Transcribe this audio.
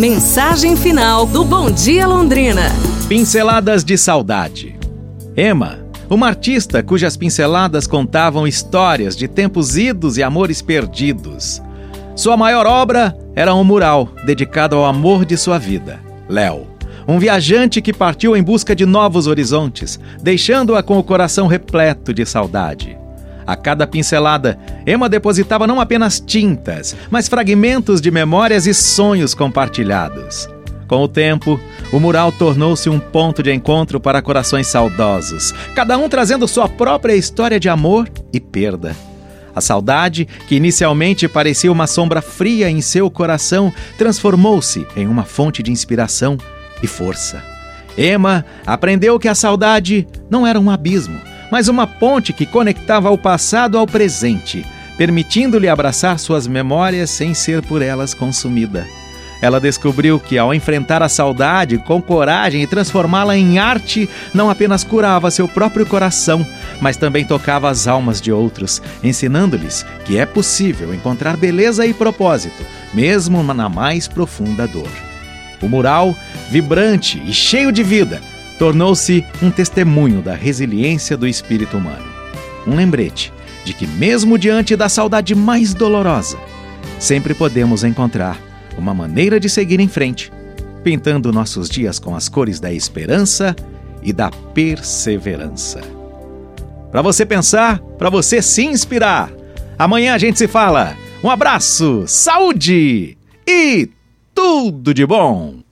Mensagem final do Bom Dia Londrina. Pinceladas de saudade. Emma, uma artista cujas pinceladas contavam histórias de tempos idos e amores perdidos. Sua maior obra era um mural dedicado ao amor de sua vida, Léo. Um viajante que partiu em busca de novos horizontes, deixando-a com o coração repleto de saudade. A cada pincelada, Emma depositava não apenas tintas, mas fragmentos de memórias e sonhos compartilhados. Com o tempo, o mural tornou-se um ponto de encontro para corações saudosos, cada um trazendo sua própria história de amor e perda. A saudade, que inicialmente parecia uma sombra fria em seu coração, transformou-se em uma fonte de inspiração e força. Emma aprendeu que a saudade não era um abismo, mas uma ponte que conectava o passado ao presente, permitindo-lhe abraçar suas memórias sem ser por elas consumida. Ela descobriu que, ao enfrentar a saudade com coragem e transformá-la em arte, não apenas curava seu próprio coração, mas também tocava as almas de outros, ensinando-lhes que é possível encontrar beleza e propósito, mesmo na mais profunda dor. O mural, vibrante e cheio de vida, tornou-se um testemunho da resiliência do espírito humano. Um lembrete de que, mesmo diante da saudade mais dolorosa, sempre podemos encontrar uma maneira de seguir em frente, pintando nossos dias com as cores da esperança e da perseverança. Para você pensar, para você se inspirar. Amanhã a gente se fala. Um abraço, saúde e tudo de bom!